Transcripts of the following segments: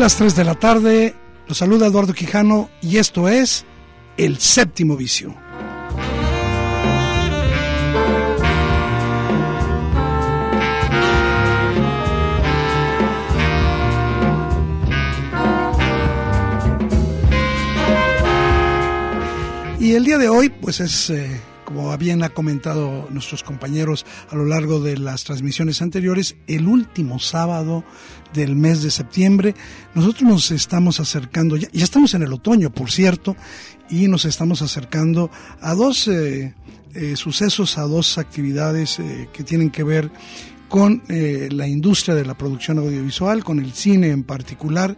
Las 3 de la tarde, los saluda Eduardo Quijano y esto es El Séptimo Vicio. Y el día de hoy, pues es eh, como habían comentado nuestros compañeros a lo largo de las transmisiones anteriores, el último sábado del mes de septiembre. Nosotros nos estamos acercando, ya, estamos en el otoño, por cierto, y nos estamos acercando a dos eh, eh, sucesos, a dos actividades eh, que tienen que ver con la industria de la producción audiovisual, con el cine en particular,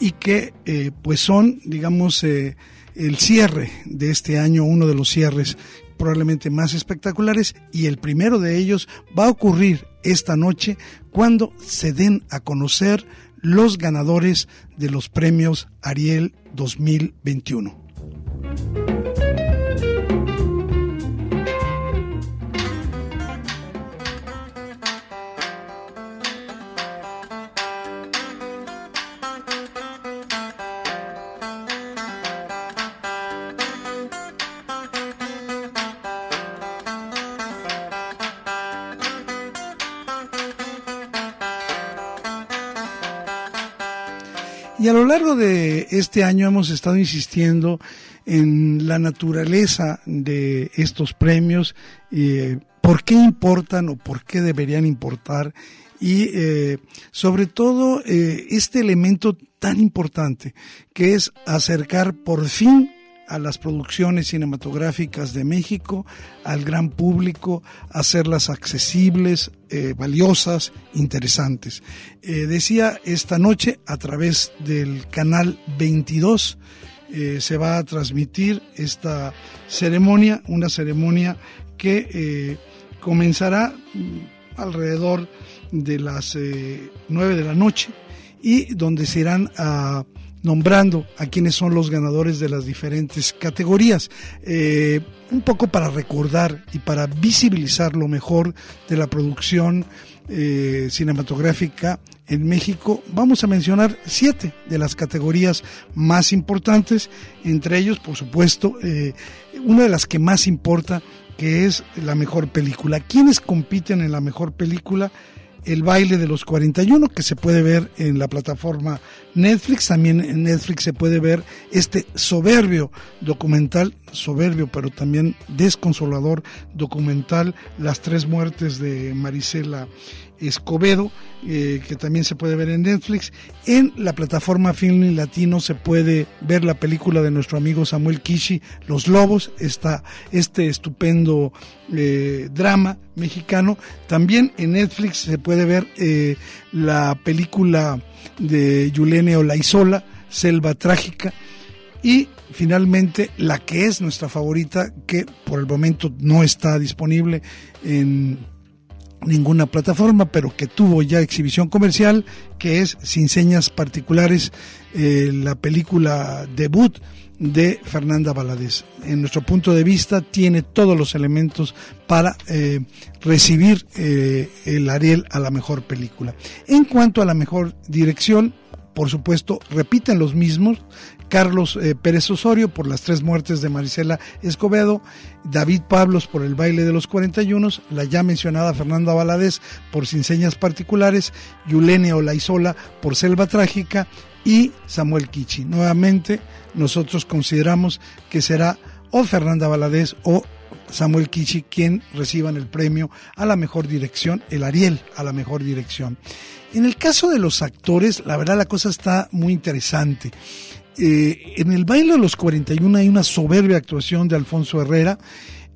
y que pues son, digamos, el cierre de este año, uno de los cierres probablemente más espectaculares y el primero de ellos va a ocurrir esta noche cuando se den a conocer los ganadores de los premios Ariel 2021. Y a lo largo de este año hemos estado insistiendo en la naturaleza de estos premios, eh, por qué importan o por qué deberían importar y eh, sobre todo eh, este elemento tan importante que es acercar por fin a las producciones cinematográficas de México, al gran público, hacerlas accesibles, eh, valiosas, interesantes. Eh, decía esta noche a través del canal 22 eh, se va a transmitir esta ceremonia, una ceremonia que comenzará mm, alrededor de las 9 de la noche y donde se irán a nombrando a quienes son los ganadores de las diferentes categorías. Eh, un poco para recordar y para visibilizar lo mejor de la producción eh, cinematográfica en México, vamos a mencionar siete de las categorías más importantes, entre ellos, por supuesto, eh, una de las que más importa, que es la mejor película. ¿Quiénes compiten en la mejor película? El baile de los 41, que se puede ver en la plataforma Netflix. También en Netflix se puede ver este soberbio documental, soberbio pero también desconsolador documental, Las tres muertes de Marisela Escobedo, eh, que también se puede ver en Netflix. En la plataforma Film Latino se puede ver la película de nuestro amigo Samuel Kishi, Los Lobos, está este estupendo eh, drama mexicano. También en Netflix se puede ver eh, la película de Yulene Olaizola, Selva Trágica. Y finalmente la que es nuestra favorita, que por el momento no está disponible en ninguna plataforma, pero que tuvo ya exhibición comercial, que es Sin Señas Particulares, eh, la película debut de Fernanda Valadez. En nuestro punto de vista tiene todos los elementos para eh, recibir eh, el Ariel a la mejor película. En cuanto a la mejor dirección, por supuesto, repiten los mismos. Carlos eh, Pérez Osorio por las tres muertes de Marisela Escobedo, David Pablos por el baile de los 41, la ya mencionada Fernanda Valadez por Sin Señas Particulares, Yulene Olaizola por Selva Trágica y Samuel Kichi. Nuevamente, nosotros consideramos que será o Fernanda Valadez o Samuel Kichi quien reciban el premio a la mejor dirección, el Ariel a la mejor dirección. En el caso de los actores, la verdad la cosa está muy interesante. Eh, en el baile de los 41 hay una soberbia actuación de Alfonso Herrera.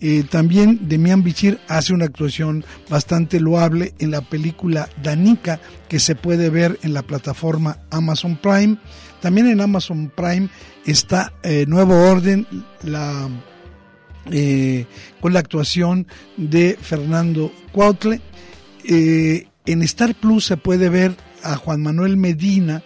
Eh, también Demian Bichir hace una actuación bastante loable en la película Danica que se puede ver en la plataforma Amazon Prime. También en Amazon Prime está eh, Nuevo Orden, la, con la actuación de Fernando Cuautle. en Star Plus se puede ver a Juan Manuel Medina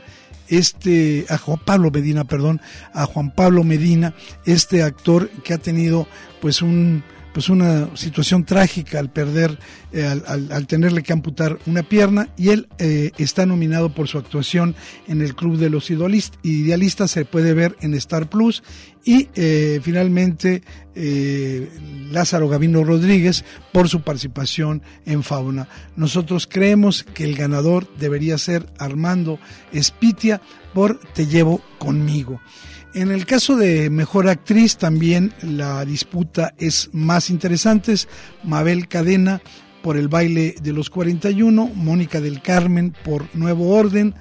este, a Juan Pablo Medina, perdón, a Juan Pablo Medina, este actor que ha tenido pues un pues una situación trágica al perder, eh, al, tenerle que amputar una pierna y él eh, está nominado por su actuación en el Club de los Idealistas, se puede ver en Star Plus y eh, finalmente Lázaro Gavino Rodríguez por su participación en Fauna. Nosotros creemos que el ganador debería ser Armando Espitia por Te llevo conmigo. En el caso de Mejor Actriz también la disputa es más interesante. Mabel Cadena por El baile de los 41, Mónica del Carmen por Nuevo Orden,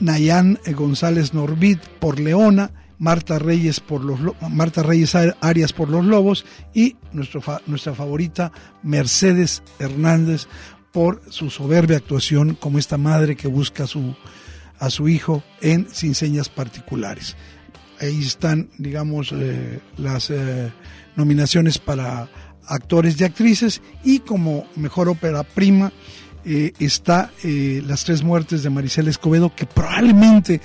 Nayan González Norbit por Leona, Marta Reyes por los Marta Reyes Arias por Los Lobos y nuestro, nuestra favorita Mercedes Hernández por su soberbia actuación como esta madre que busca su a su hijo en Sin Señas Particulares. Ahí están, digamos, eh, las eh, nominaciones para actores y actrices y como mejor ópera prima eh, está Las Tres Muertes de Maricela Escobedo, que probablemente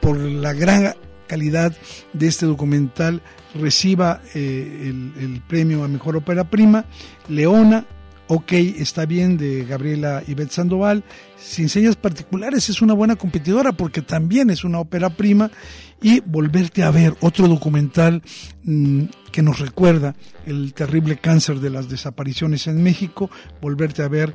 por la gran calidad de este documental reciba el premio a mejor ópera prima. Leona, Ok, está bien de Gabriela Ivette Sandoval. Sin señas particulares es una buena competidora porque también es una ópera prima. Y volverte a ver otro documental mm, que nos recuerda el terrible cáncer de las desapariciones en México. Volverte a ver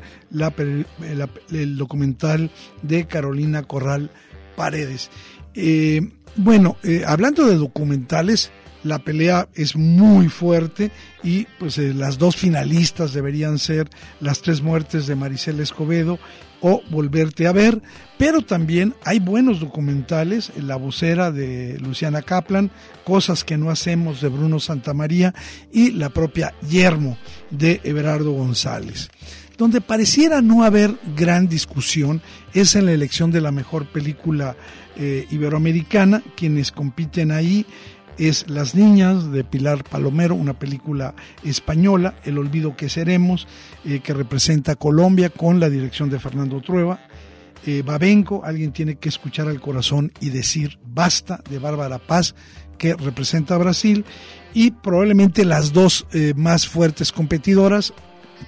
el documental de Carolina Corral Paredes. Eh, bueno, eh, hablando de documentales, la pelea es muy fuerte y pues eh, las dos finalistas deberían ser las tres muertes de Maricel Escobedo o Volverte a ver, pero también hay buenos documentales, La vocera de Luciana Kaplan, Cosas que no hacemos de Bruno Santamaría y la propia Yermo de Everardo González. Donde pareciera no haber gran discusión es en la elección de la mejor película eh, iberoamericana, quienes compiten ahí es Las Niñas de Pilar Palomero, una película española, El Olvido que Seremos, eh, que representa Colombia con la dirección de Fernando Trueba. Eh, Babenco, Alguien tiene que escuchar al corazón y decir basta, de Bárbara Paz, que representa a Brasil. Y probablemente las dos eh, más fuertes competidoras,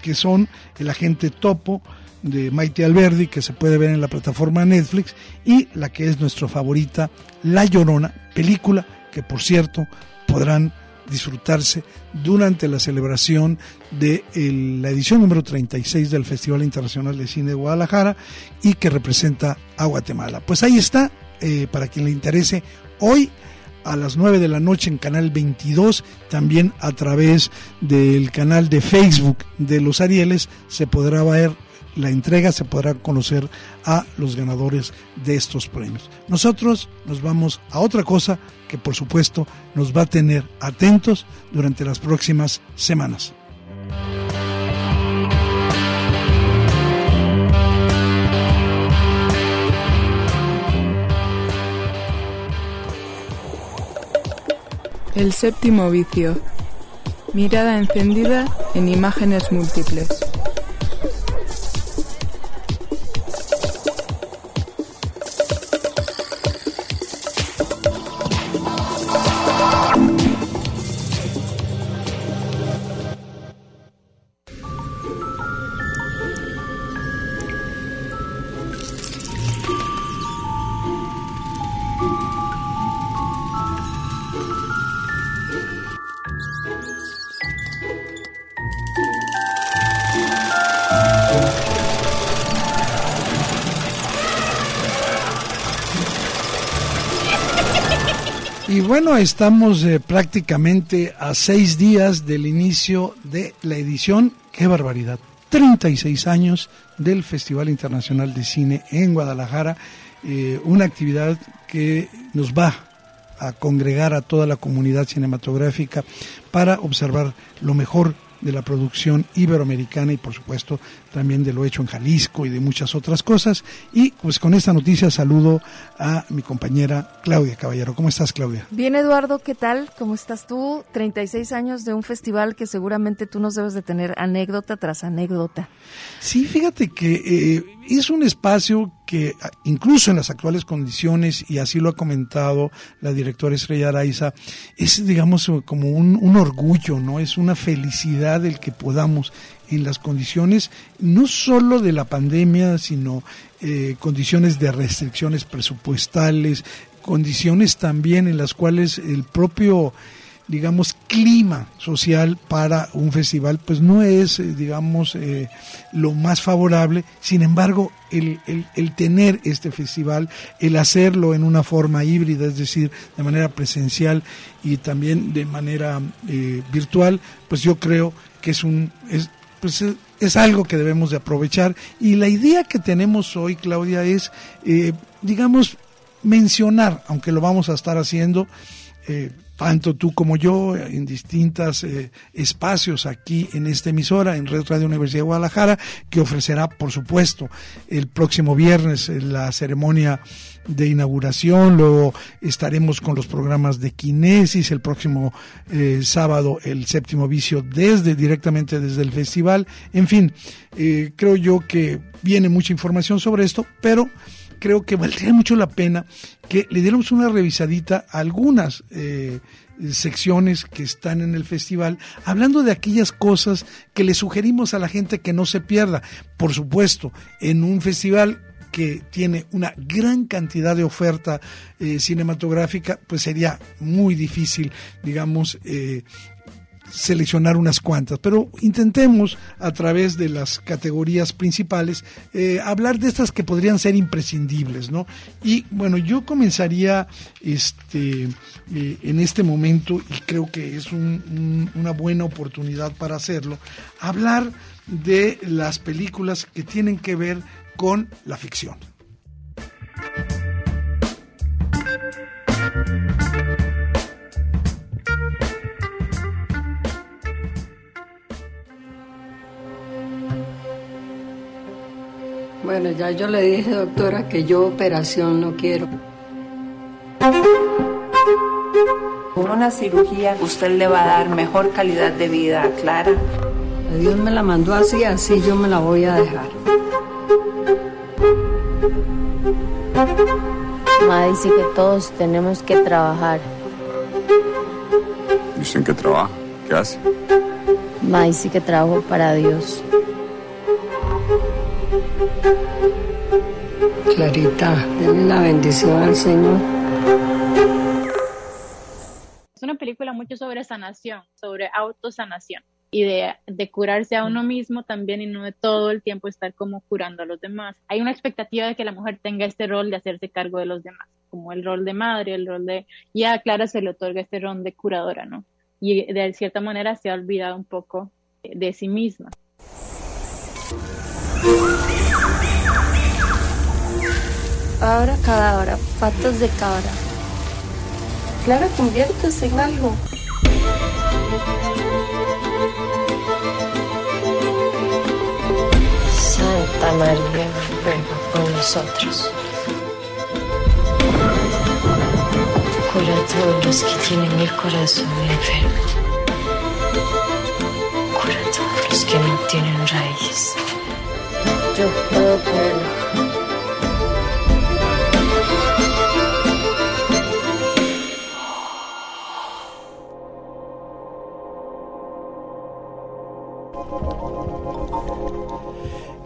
que son El Agente Topo, de Maite Alberdi, que se puede ver en la plataforma Netflix, y la que es nuestra favorita, La Llorona, película que por cierto podrán disfrutarse durante la celebración de la edición número 36 del Festival Internacional de Cine de Guadalajara y que representa a Guatemala. Pues ahí está, eh, para quien le interese, hoy a las 9 de la noche en Canal 22, también a través del canal de Facebook de los Arieles se podrá ver la entrega se podrá conocer a los ganadores de estos premios. Nosotros nos vamos a otra cosa que por supuesto nos va a tener atentos durante las próximas semanas. El séptimo vicio. Mirada encendida en imágenes múltiples. Estamos eh, prácticamente a seis días del inicio de la edición, qué barbaridad, 36 años del Festival Internacional de Cine en Guadalajara, eh, una actividad que nos va a congregar a toda la comunidad cinematográfica para observar lo mejor de la producción iberoamericana y por supuesto también de lo hecho en Jalisco y de muchas otras cosas. Y pues con esta noticia saludo a mi compañera Claudia Caballero. ¿Cómo estás Claudia? Bien Eduardo, ¿qué tal? ¿Cómo estás tú? 36 años de un festival que seguramente tú nos debes de tener anécdota tras anécdota. Sí, fíjate que eh, es un espacio que incluso en las actuales condiciones, y así lo ha comentado la directora Estrella Araiza, es digamos como un, un orgullo, ¿no? Es una felicidad el que podamos en las condiciones no solo de la pandemia, sino eh, condiciones de restricciones presupuestales, condiciones también en las cuales el propio digamos, clima social para un festival, pues no es, eh, digamos, eh, lo más favorable. Sin embargo, el, el, tener este festival, el hacerlo en una forma híbrida, es decir, de manera presencial y también de manera virtual, pues yo creo que es un, es, pues es, algo que debemos de aprovechar. Y la idea que tenemos hoy, Claudia, es, eh, digamos, mencionar, aunque lo vamos a estar haciendo, eh, tanto tú como yo, en distintos eh, espacios aquí en esta emisora, en Red Radio Universidad de Guadalajara, que ofrecerá, por supuesto, el próximo viernes la ceremonia de inauguración, luego estaremos con los programas de Kinesis, el próximo eh, sábado el séptimo vicio desde directamente desde el festival, en fin, eh, creo yo que viene mucha información sobre esto, pero creo que valdría mucho la pena que le diéramos una revisadita a algunas eh, secciones que están en el festival, hablando de aquellas cosas que le sugerimos a la gente que no se pierda. Por supuesto, en un festival que tiene una gran cantidad de oferta eh, cinematográfica, pues sería muy difícil, digamos, eh, seleccionar unas cuantas, pero intentemos a través de las categorías principales eh, hablar de estas que podrían ser imprescindibles, ¿no? Y bueno, yo comenzaría este en este momento y creo que es una buena oportunidad para hacerlo, hablar de las películas que tienen que ver con la ficción. Bueno, ya yo le dije, doctora, que yo operación no quiero. Con una cirugía usted le va a dar mejor calidad de vida a Clara. Dios me la mandó así, así yo me la voy a dejar. Ma dice que todos tenemos que trabajar. ¿Y usted en qué trabaja? ¿Qué hace? Ma dice que trabajo para Dios. Clarita, denle la bendición al Señor. Es una película mucho sobre sanación, sobre autosanación y de, curarse a uno mismo también y no de todo el tiempo estar como curando a los demás. Hay una expectativa de que la mujer tenga este rol de hacerse cargo de los demás, como el rol de madre, el rol de... Y a Clara se le otorga este rol de curadora, ¿no? Y de cierta manera se ha olvidado un poco de sí misma. Ahora cada hora, patas de cabra. Clara, conviértese en algo. Santa María, ruega por nosotros. Cura a todos los que tienen el corazón enfermo. Cura a todos los que no tienen raíz. Yo puedo curarlo.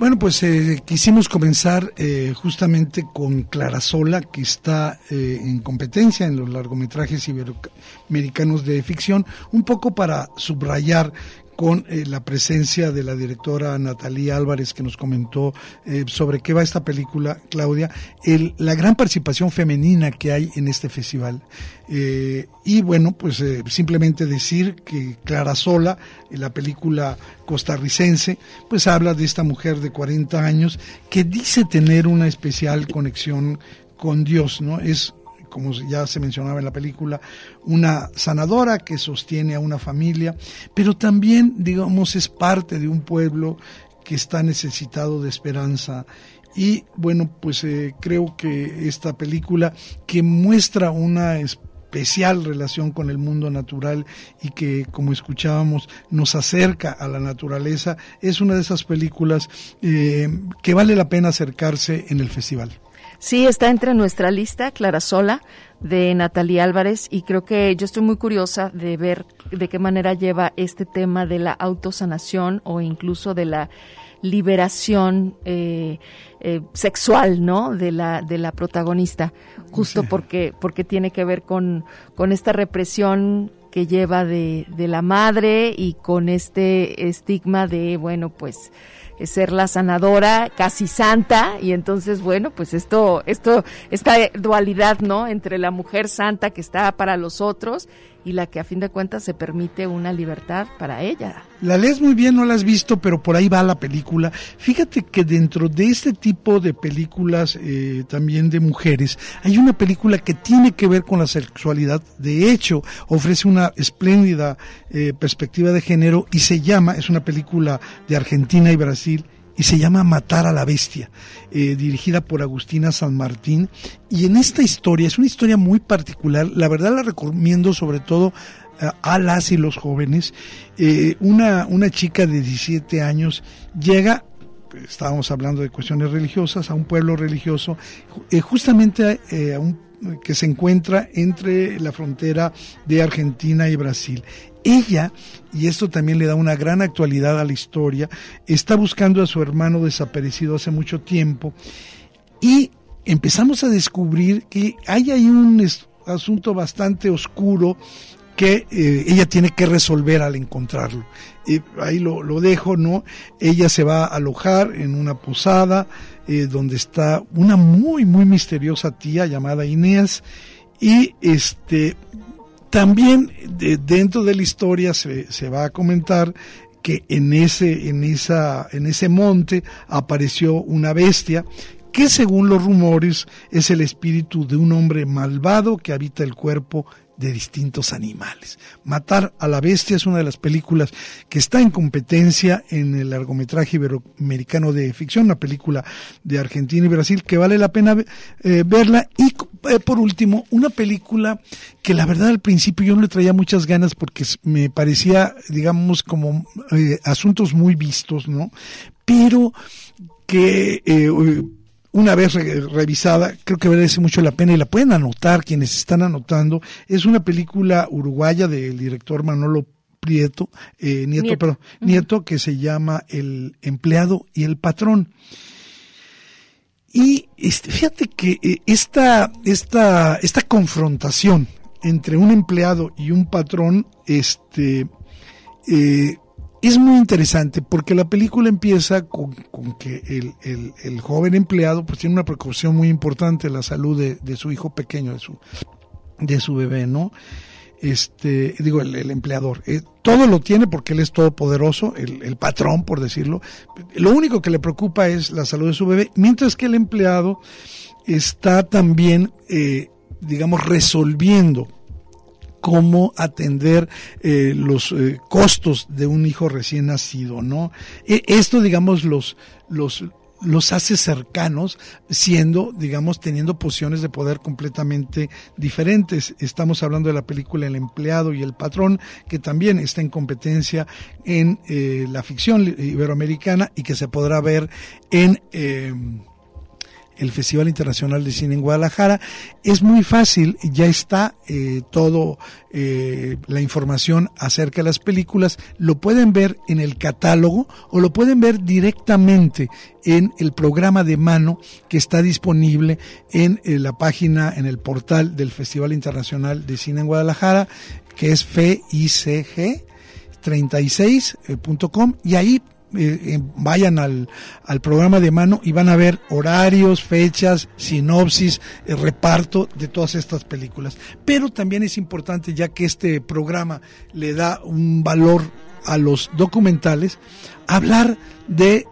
Bueno, pues eh, quisimos comenzar eh, justamente con Clara Sola, que está eh, en competencia en los largometrajes iberoamericanos de ficción, un poco para subrayar con eh, la presencia de la directora Natalia Álvarez que nos comentó eh, sobre qué va esta película, Claudia, el, la gran participación femenina que hay en este festival. Eh, y bueno, pues simplemente decir que Clara Sola, la película costarricense, pues habla de esta mujer de 40 años que dice tener una especial conexión con Dios, ¿no? Es como ya se mencionaba en la película, una sanadora que sostiene a una familia, pero también, digamos, es parte de un pueblo que está necesitado de esperanza. Y bueno, pues eh, creo que esta película que muestra una especial relación con el mundo natural y que, como escuchábamos, nos acerca a la naturaleza, es una de esas películas eh, que vale la pena acercarse en el festival. Sí, está entre nuestra lista, Clara Sola, de Natalia Álvarez, y creo que yo estoy muy curiosa de ver de qué manera lleva este tema de la autosanación o incluso de la liberación eh, eh, sexual, ¿no? De la de la protagonista, justo porque porque tiene que ver con con esta represión que lleva de de la madre y con este estigma de bueno pues ser la sanadora, casi santa, y entonces, bueno, pues esto, esto, esta dualidad, ¿no? Entre la mujer santa que está para los otros y la que a fin de cuentas se permite una libertad para ella. La lees muy bien, no la has visto, pero por ahí va la película. Fíjate que dentro de este tipo de películas eh, también de mujeres, hay una película que tiene que ver con la sexualidad. De hecho, ofrece una espléndida eh, perspectiva de género y se llama, es una película de Argentina y Brasil, y se llama Matar a la Bestia, eh, dirigida por Agustina San Martín. Y en esta historia, es una historia muy particular, la verdad la recomiendo sobre todo a las y los jóvenes. Eh, una, una chica de 17 años llega estábamos hablando de cuestiones religiosas, a un pueblo religioso, eh, justamente a un, que se encuentra entre la frontera de Argentina y Brasil. Ella, y esto también le da una gran actualidad a la historia, está buscando a su hermano desaparecido hace mucho tiempo y empezamos a descubrir que hay ahí un asunto bastante oscuro que eh, ella tiene que resolver al encontrarlo. Y ahí lo, lo, dejo, ¿no? Ella se va a alojar en una posada eh, donde está una muy, muy misteriosa tía llamada Inés y este también dentro de la historia se, se, va a comentar que en ese, en, esa, en ese monte apareció una bestia que según los rumores es el espíritu de un hombre malvado que habita el cuerpo de distintos animales. Matar a la bestia es una de las películas que está en competencia en el largometraje iberoamericano de ficción, una película de Argentina y Brasil que vale la pena eh, verla. Y eh, por último, una película que la verdad al principio yo no le traía muchas ganas porque me parecía, digamos, como eh, asuntos muy vistos, ¿no? Pero que una vez revisada, creo que merece mucho la pena y la pueden anotar quienes están anotando. Es una película uruguaya del director Manolo Prieto, eh, Nieto, Nieto, que se llama El empleado y el patrón. Y este, fíjate que eh, esta, esta, esta confrontación entre un empleado y un patrón, este, eh, es muy interesante porque la película empieza con, que el, el, joven empleado pues tiene una precaución muy importante la salud de, de, su hijo pequeño, de su, de su bebé, ¿no? Este, digo, el, empleador. Eh, todo lo tiene porque él es todopoderoso, el, patrón, por decirlo. Lo único que le preocupa es la salud de su bebé, mientras que el empleado está también, eh, digamos, resolviendo cómo atender eh, los costos de un hijo recién nacido, ¿no? E, esto, digamos, los, los, los hace cercanos, siendo, digamos, teniendo posiciones de poder completamente diferentes. Estamos hablando de la película El empleado y el patrón, que también está en competencia en eh, la ficción iberoamericana y que se podrá ver en el Festival Internacional de Cine en Guadalajara. Es muy fácil, ya está eh, todo eh, la información acerca de las películas, lo pueden ver en el catálogo o lo pueden ver directamente en el programa de mano que está disponible en, en la página, en el portal del Festival Internacional de Cine en Guadalajara, que es FICG 36.com y ahí eh, vayan al, al, programa de mano y van a ver horarios, fechas, sinopsis, eh, reparto de todas estas películas. Pero también es importante, ya que este programa le da un valor a los documentales, hablar de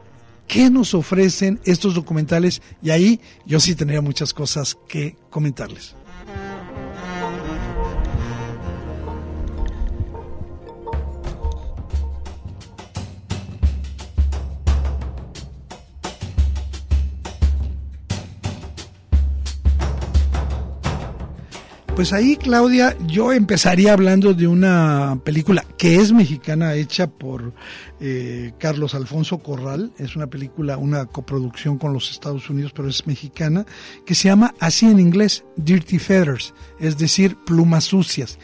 qué nos ofrecen estos documentales y ahí yo sí tendría muchas cosas que comentarles. Pues ahí, Claudia, yo empezaría hablando de una película que es mexicana, hecha por eh, Carlos Alfonso Corral. Es una película, una coproducción con los Estados Unidos, pero es mexicana, que se llama así en inglés, Dirty Feathers, es decir, plumas sucias.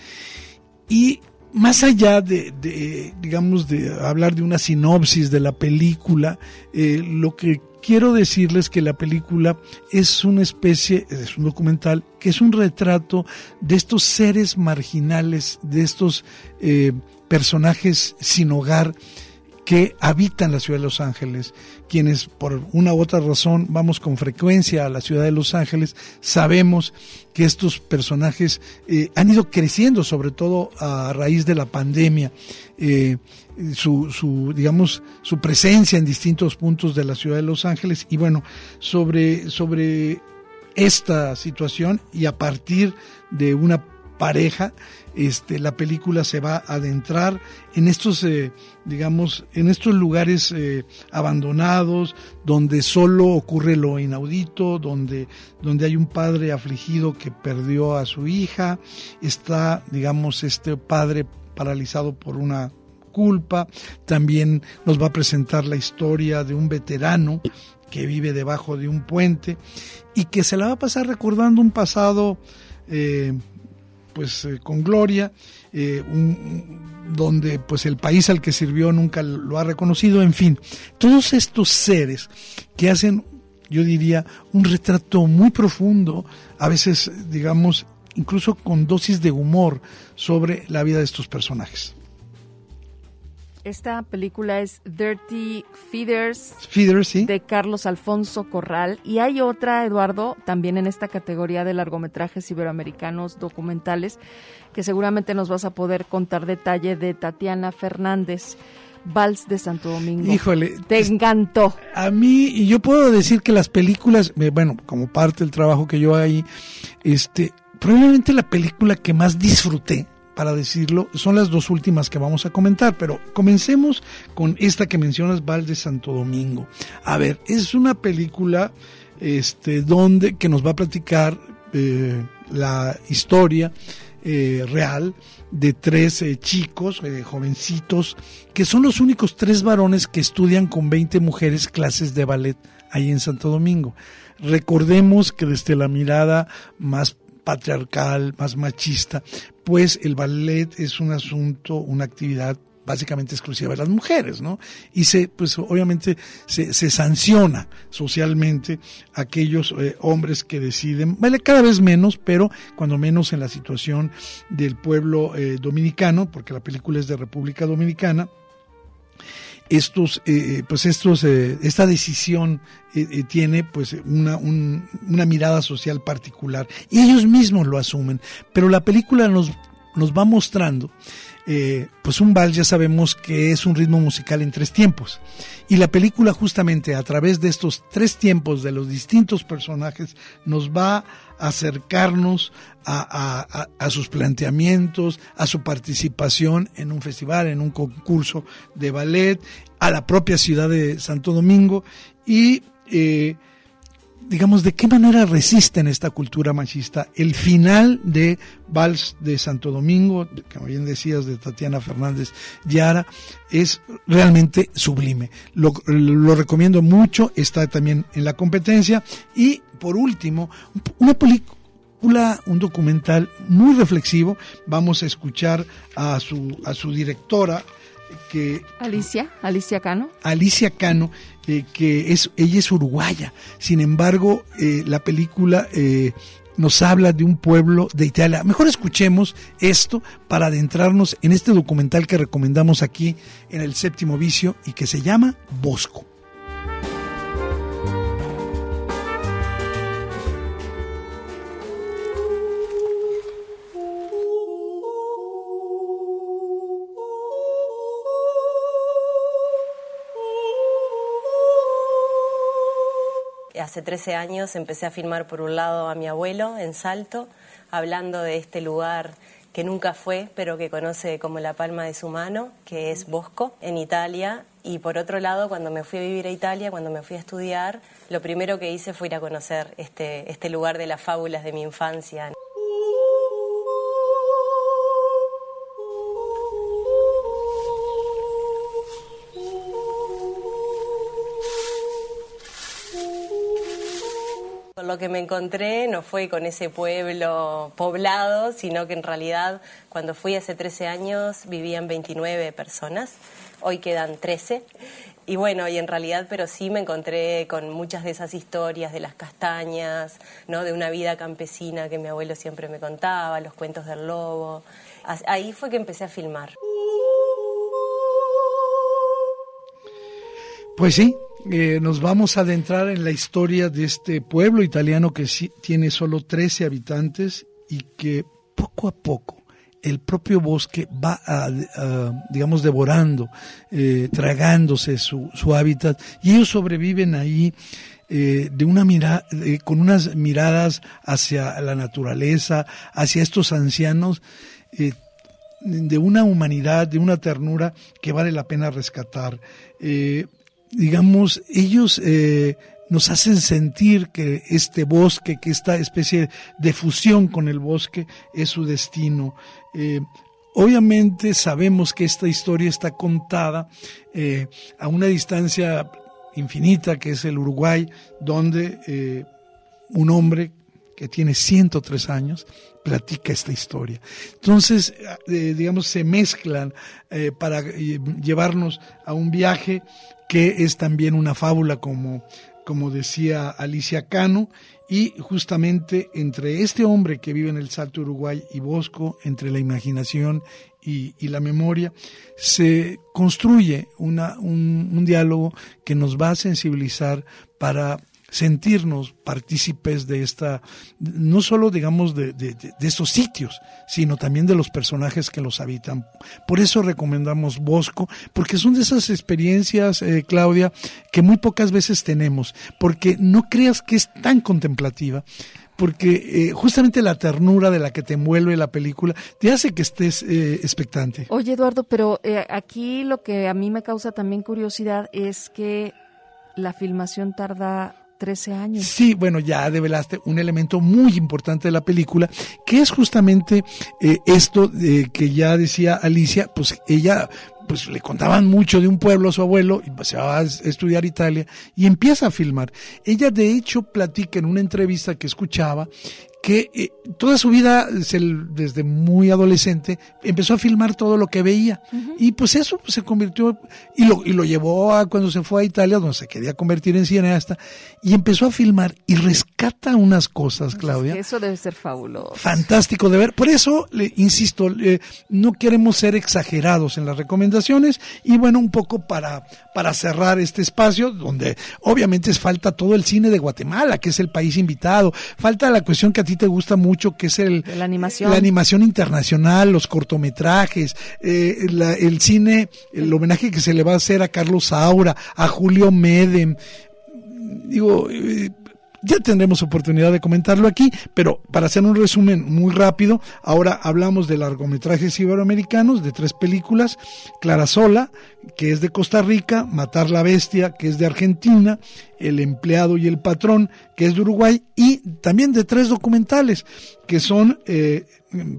Y más allá de, digamos, de hablar de una sinopsis de la película, eh, lo que quiero decirles que la película es una especie, es un documental, que es un retrato de estos seres marginales, de estos eh, personajes sin hogar que habitan la ciudad de Los Ángeles, quienes por una u otra razón vamos con frecuencia a la ciudad de Los Ángeles, sabemos que estos personajes eh, han ido creciendo, sobre todo a raíz de la pandemia. Eh, su, su, digamos, su presencia en distintos puntos de la ciudad de Los Ángeles y bueno, sobre, sobre esta situación y a partir de una pareja, este, la película se va a adentrar en estos, eh, digamos, en estos lugares eh, abandonados, donde solo ocurre lo inaudito, donde, donde hay un padre afligido que perdió a su hija, está, digamos, este padre paralizado por una culpa, también nos va a presentar la historia de un veterano que vive debajo de un puente y que se la va a pasar recordando un pasado eh, pues eh, con gloria, eh, donde pues el país al que sirvió nunca lo ha reconocido, en fin, todos estos seres que hacen, yo diría, un retrato muy profundo, a veces digamos, incluso con dosis de humor sobre la vida de estos personajes. Esta película es Dirty Feeders, ¿sí? de Carlos Alfonso Corral. Y hay otra, Eduardo, también en esta categoría de largometrajes iberoamericanos documentales, que seguramente nos vas a poder contar detalle de Tatiana Fernández. Vals de Santo Domingo. Híjole. Te encantó. A mí, y yo puedo decir que las películas, bueno, como parte del trabajo que yo ahí, este, probablemente la película que más disfruté para decirlo, son las dos últimas que vamos a comentar, pero comencemos con esta que mencionas, Val de Santo Domingo. A ver, es una película este, donde que nos va a platicar eh, la historia eh, real de tres eh, chicos, jovencitos, que son los únicos tres varones que estudian con 20 mujeres clases de ballet ahí en Santo Domingo. Recordemos que desde la mirada más patriarcal, más machista, pues el ballet es un asunto, una actividad básicamente exclusiva de las mujeres, ¿no? Y se, pues obviamente se, sanciona socialmente aquellos eh, hombres que deciden, vale, cada vez menos, pero cuando menos en la situación del pueblo eh, dominicano, porque la película es de República Dominicana, estos, eh, pues estos, eh, esta decisión eh, tiene pues una, una mirada social particular y ellos mismos lo asumen, pero la película nos, nos va mostrando pues un vals ya sabemos que es un ritmo musical en tres tiempos. Y la película justamente a través de estos tres tiempos de los distintos personajes nos va a acercarnos a, a, sus planteamientos, a su participación en un festival, en un concurso de ballet, a la propia ciudad de Santo Domingo. Y eh, digamos, de qué manera resisten esta cultura machista. El final de Vals de Santo Domingo, como bien decías, de Tatiana Fernández Yara, es realmente sublime. Lo, lo recomiendo mucho, está también en la competencia. Y por último, una película un documental muy reflexivo. Vamos a escuchar a su, a su directora, que Alicia, Alicia Cano. Alicia Cano, que es ella es uruguaya. Sin embargo, eh, la película eh, nos habla de un pueblo de Italia. Mejor escuchemos esto para adentrarnos en este documental que recomendamos aquí en el séptimo vicio y que se llama Bosco. Hace 13 años empecé a filmar por un lado a mi abuelo en Salto, hablando de este lugar que nunca fue, pero que conoce como la palma de su mano, que es Bosco, en Italia. Y por otro lado, cuando me fui a vivir a Italia, cuando me fui a estudiar, lo primero que hice fue ir a conocer este, este lugar de las fábulas de mi infancia. Lo que me encontré no fue con ese pueblo poblado, sino que en realidad cuando fui hace 13 años vivían 29 personas, hoy quedan 13. Y bueno, y en realidad, pero sí me encontré con muchas de esas historias de las castañas, ¿no? de una vida campesina que mi abuelo siempre me contaba, los cuentos del lobo. Ahí fue que empecé a filmar. Pues sí, eh, nos vamos a adentrar en la historia de este pueblo italiano que sí, tiene solo 13 habitantes y que poco a poco el propio bosque va, a, digamos, devorando, eh, tragándose su, hábitat y ellos sobreviven ahí eh, de una mirada, con unas miradas hacia la naturaleza, hacia estos ancianos de una humanidad, de una ternura que vale la pena rescatar. Digamos, ellos eh, nos hacen sentir que este bosque, que esta especie de fusión con el bosque es su destino. Eh, obviamente sabemos que esta historia está contada eh, a una distancia infinita, que es el Uruguay, donde un hombre que tiene 103 años platica esta historia. Entonces, digamos, se mezclan para llevarnos a un viaje que es también una fábula como, como decía Alicia Cano, y justamente entre este hombre que vive en el Salto Uruguay y Bosco, entre la imaginación y, la memoria, se construye una, un, un diálogo que nos va a sensibilizar para sentirnos partícipes de esta, no solo digamos de, de, de, estos sitios, sino también de los personajes que los habitan. Por eso recomendamos Bosco, porque son de esas experiencias, eh, Claudia, que muy pocas veces tenemos, porque no creas que es tan contemplativa, porque eh, justamente la ternura de la que te envuelve la película te hace que estés eh, expectante. Oye, Eduardo, pero aquí lo que a mí me causa también curiosidad es que la filmación tarda 13 años. Sí, bueno, ya develaste un elemento muy importante de la película, que es justamente eh, esto de que ya decía Alicia, pues ella pues le contaban mucho de un pueblo a su abuelo y se va a estudiar Italia y empieza a filmar. Ella de hecho platica en una entrevista que escuchaba que eh, toda su vida, desde muy adolescente, empezó a filmar todo lo que veía. Y pues eso pues, se convirtió, y lo, y lo llevó a cuando se fue a Italia, donde se quería convertir en cineasta, y empezó a filmar y rescata unas cosas, Claudia. Eso debe ser fabuloso. Fantástico de ver. Por eso, le insisto, no queremos ser exagerados en las recomendaciones, y bueno, un poco para, para cerrar este espacio, donde obviamente falta todo el cine de Guatemala, que es el país invitado, falta la cuestión que a ti te gusta mucho, que es el, la animación, la animación internacional, los cortometrajes, eh, el cine, el homenaje que se le va a hacer a Carlos Saura, a Julio Medem. Digo, eh, ya tendremos oportunidad de comentarlo aquí, pero para hacer un resumen muy rápido, ahora hablamos de largometrajes iberoamericanos, de tres películas, Clara Sola, que es de Costa Rica, Matar la Bestia, que es de Argentina, El empleado y el patrón, que es de Uruguay, y también de tres documentales, que son, eh,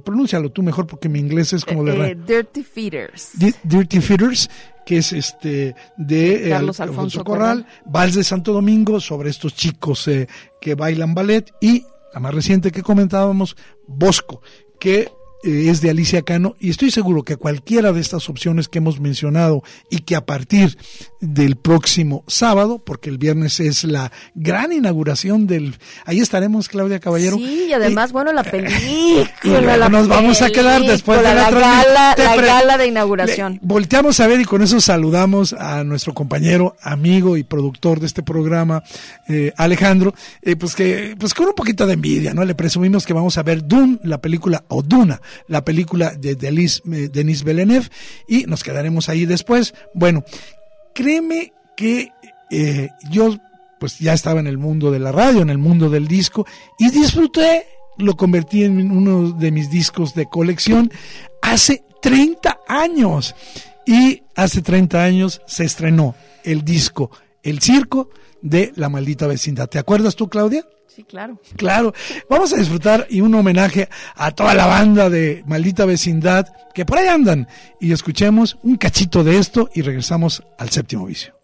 pronúncialo tú mejor porque mi inglés es como de... Eh, Dirty Feeders. Dirty Feeders, que es este de eh, Carlos Alfonso, Corral, Vals de Santo Domingo sobre estos chicos eh, que bailan ballet y la más reciente que comentábamos, Bosco, que eh, es de Alicia Cano y estoy seguro que cualquiera de estas opciones que hemos mencionado y que a partir del próximo sábado, porque el viernes es la gran inauguración del... Ahí estaremos, Claudia Caballero. Sí, y además, bueno, la película. nos vamos a quedar después de la, la gala, la gala de inauguración. volteamos a ver y con eso saludamos a nuestro compañero, amigo y productor de este programa, eh, Alejandro, eh, pues que pues con un poquito de envidia, ¿no? Le presumimos que vamos a ver Dune, la película, o Duna, la película de Denis, eh, Denis y nos quedaremos ahí después. Bueno, créeme que eh, yo pues ya estaba en el mundo de la radio, en el mundo del disco, y disfruté, lo convertí en uno de mis discos de colección hace 30 años. Y hace 30 años se estrenó el disco El Circo de La Maldita Vecindad. ¿Te acuerdas tú, Claudia? Sí, claro. Claro. Vamos a disfrutar y un homenaje a toda la banda de Maldita Vecindad que por ahí andan. Y escuchemos un cachito de esto y regresamos al séptimo vicio.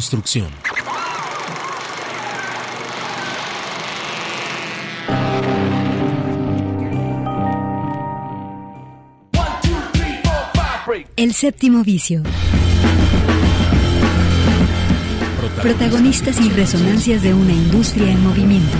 Construcción. El séptimo vicio. Protagonistas y resonancias de una industria en movimiento.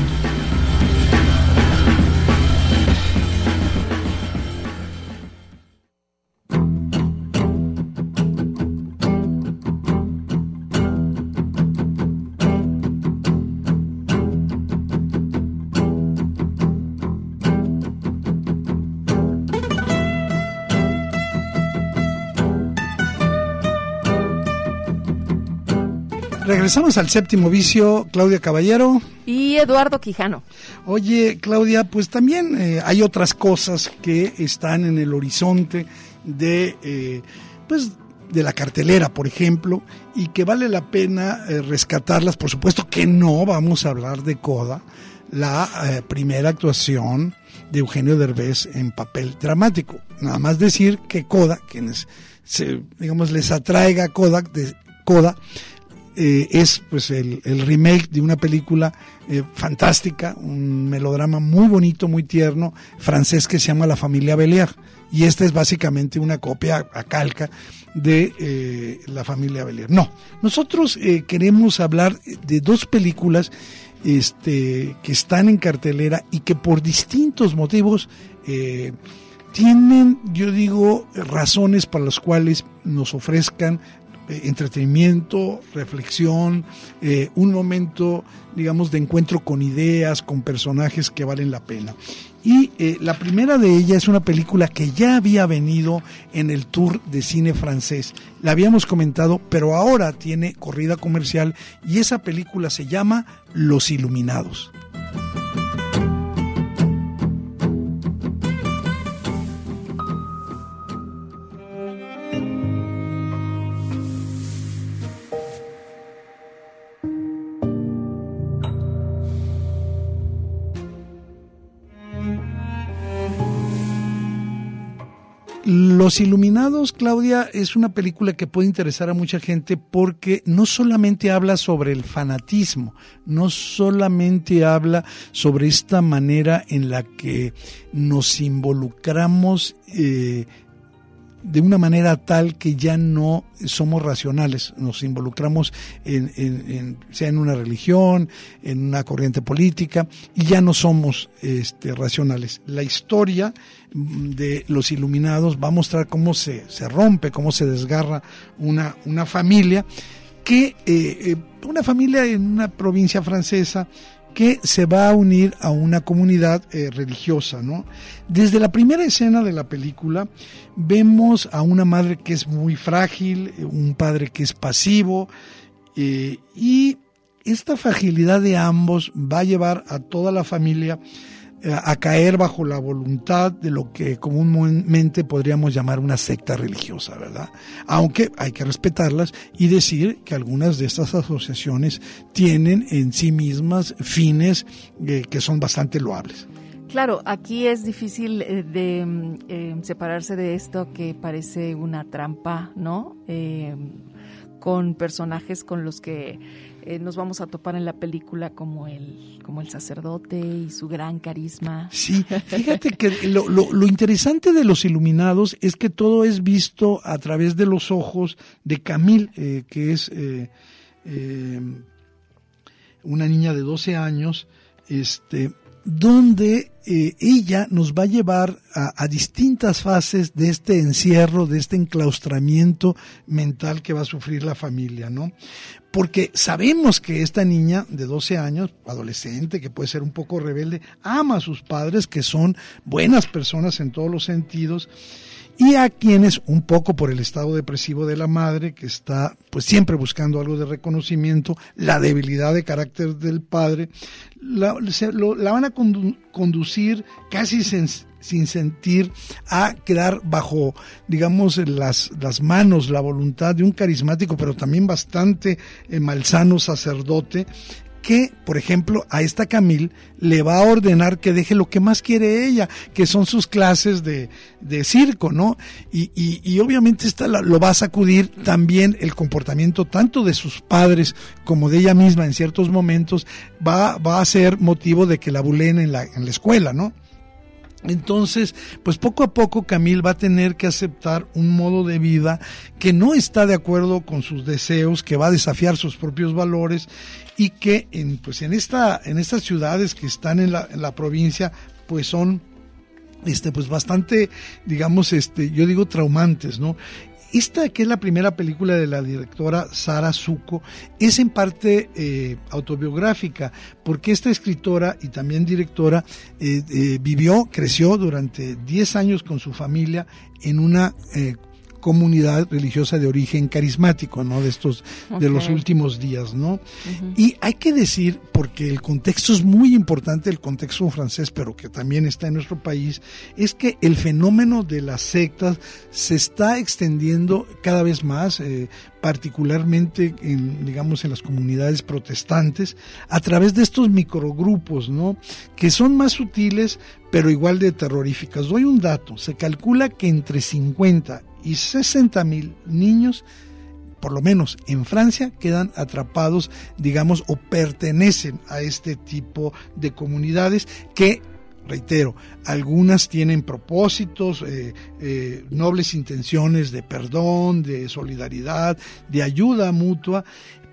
Regresamos al séptimo vicio, Claudia Caballero. Y Eduardo Quijano. Oye, Claudia, pues también eh, hay otras cosas que están en el horizonte de, eh, pues, de la cartelera, por ejemplo, y que vale la pena eh, rescatarlas. Por supuesto que no vamos a hablar de Coda, la primera actuación de Eugenio Derbez en papel dramático. Nada más decir que Coda, quienes se, digamos, les atraiga Kodak de Coda, eh, es pues el, remake de una película eh, fantástica, un melodrama muy bonito, muy tierno, francés que se llama La familia Belier. Y esta es básicamente una copia a calca de eh, La familia Belier. No, nosotros queremos hablar de dos películas este, que están en cartelera y que por distintos motivos tienen, yo digo, razones para las cuales nos ofrezcan eh, entretenimiento, reflexión, eh, un momento, digamos, de encuentro con ideas, con personajes que valen la pena. Y eh, la primera de ellas es una película que ya había venido en el tour de cine francés. La habíamos comentado, pero ahora tiene corrida comercial y esa película se llama Los Iluminados. Los Iluminados, Claudia, es una película que puede interesar a mucha gente porque no solamente habla sobre el fanatismo, no solamente habla sobre esta manera en la que nos involucramos eh, de una manera tal que ya no somos racionales, nos involucramos en, sea en una religión, en una corriente política, y ya no somos este, racionales. La historia de los iluminados va a mostrar cómo se, se rompe, cómo se desgarra una, una familia, que eh, eh, una familia en una provincia francesa que se va a unir a una comunidad eh, religiosa, ¿no? Desde la primera escena de la película vemos a una madre que es muy frágil, un padre que es pasivo eh, y esta fragilidad de ambos va a llevar a toda la familia a caer bajo la voluntad de lo que comúnmente podríamos llamar una secta religiosa, ¿verdad? Aunque hay que respetarlas y decir que algunas de estas asociaciones tienen en sí mismas fines eh, que son bastante loables. Claro, aquí es difícil eh, de separarse de esto que parece una trampa, ¿no? Con personajes con los que eh, nos vamos a topar en la película como el, como el sacerdote y su gran carisma. Sí, fíjate que lo, lo, interesante de los iluminados es que todo es visto a través de los ojos de Camille, eh, que es eh, una niña de 12 años, este, donde eh, ella nos va a llevar a, distintas fases de este encierro, de este enclaustramiento mental que va a sufrir la familia, ¿no? Porque sabemos que esta niña de 12 años, adolescente, que puede ser un poco rebelde, ama a sus padres, que son buenas personas en todos los sentidos, y a quienes un poco por el estado depresivo de la madre que está pues siempre buscando algo de reconocimiento, la debilidad de carácter del padre, la, van a conducir casi sin, sentir a quedar bajo, digamos, las, las manos, la voluntad de un carismático, pero también bastante eh, malsano sacerdote, que, por ejemplo, a esta Camille le va a ordenar que deje lo que más quiere ella, que son sus clases de, de circo, ¿no? Y, y, y obviamente esta lo va a sacudir también el comportamiento tanto de sus padres como de ella misma en ciertos momentos, va, va a ser motivo de que la bulen en la, en la escuela, ¿no? Entonces, pues poco a poco Camille va a tener que aceptar un modo de vida que no está de acuerdo con sus deseos, que va a desafiar sus propios valores y que en, pues en, esta, en estas ciudades que están en la, en la provincia, pues son este pues bastante digamos este yo digo traumantes no esta, que es la primera película de la directora Sara Zuko, es en parte eh, autobiográfica, porque esta escritora y también directora eh, eh, vivió, creció durante 10 años con su familia en una comunidad religiosa de origen carismático, ¿no? De estos, de los últimos días, ¿no? Y hay que decir, porque el contexto es muy importante, el contexto francés, pero que también está en nuestro país, es que el fenómeno de las sectas se está extendiendo cada vez más, eh, particularmente en, digamos, en las comunidades protestantes, a través de estos microgrupos, ¿no? Que son más sutiles, pero igual de terroríficas. Doy un dato, se calcula que entre 50 y 60 mil niños, por lo menos en Francia, quedan atrapados, digamos, o pertenecen a este tipo de comunidades que reitero, algunas tienen propósitos, eh, eh, nobles intenciones de perdón, de solidaridad, de ayuda mutua,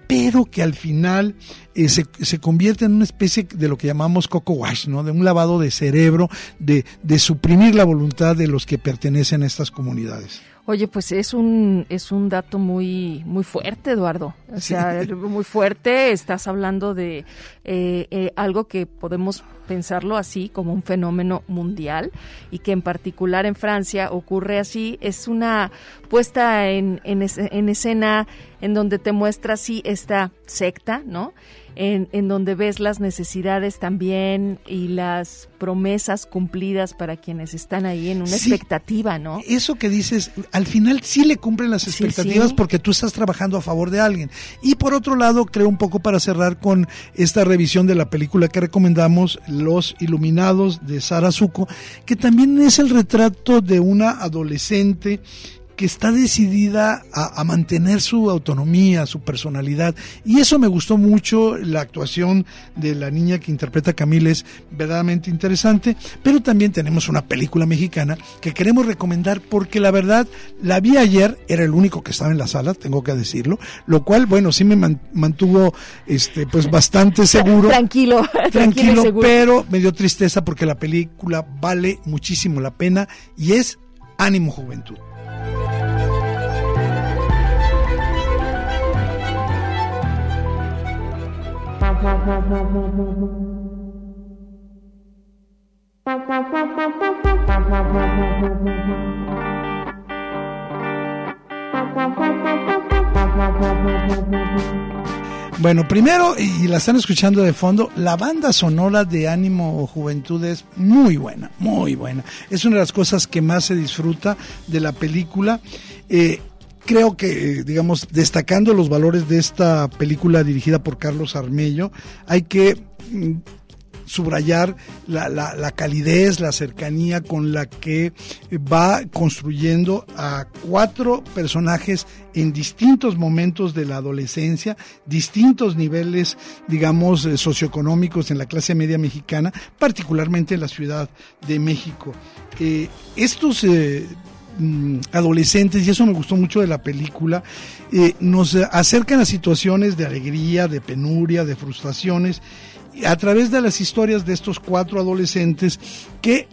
pero que al final eh, se, se, convierte en una especie de lo que llamamos coco wash, ¿no? De un lavado de cerebro, de, de suprimir la voluntad de los que pertenecen a estas comunidades. Oye, pues es un es un dato muy muy fuerte, Eduardo. O sea, muy fuerte. Estás hablando de eh, eh, algo que podemos pensarlo así como un fenómeno mundial y que en particular en Francia ocurre así. Es una puesta en, en, en escena en donde te muestra así esta secta, ¿no? En, en donde ves las necesidades también y las promesas cumplidas para quienes están ahí en una expectativa, ¿no? Eso que dices, al final sí le cumplen las expectativas porque tú estás trabajando a favor de alguien. Y por otro lado, creo un poco para cerrar con esta revisión de la película que recomendamos, Los Iluminados de Sara Zuko, que también es el retrato de una adolescente que está decidida a, mantener su autonomía, su personalidad. Y eso me gustó mucho, la actuación de la niña que interpreta a Camila es verdaderamente interesante, pero también tenemos una película mexicana que queremos recomendar porque la verdad la vi ayer, era el único que estaba en la sala, tengo que decirlo, lo cual, bueno, sí me mantuvo este pues bastante seguro. Tranquilo, tranquilo, pero me dio tristeza porque la película vale muchísimo la pena y es Ánimo Juventud. Bueno, primero, y la están escuchando de fondo, la banda sonora de Ánimo o Juventud es muy buena, muy buena. Es una de las cosas que más se disfruta de la película. Eh, creo que, digamos, destacando los valores de esta película dirigida por Carlos Armello, hay que mm, subrayar la, calidez, la cercanía con la que va construyendo a cuatro personajes en distintos momentos de la adolescencia, distintos niveles, digamos, eh, socioeconómicos en la clase media mexicana, particularmente en la Ciudad de México. Eh, estos eh, mm, adolescentes, y eso me gustó mucho de la película, nos acercan a situaciones de alegría, de penuria, de frustraciones, a través de las historias de estos cuatro adolescentes que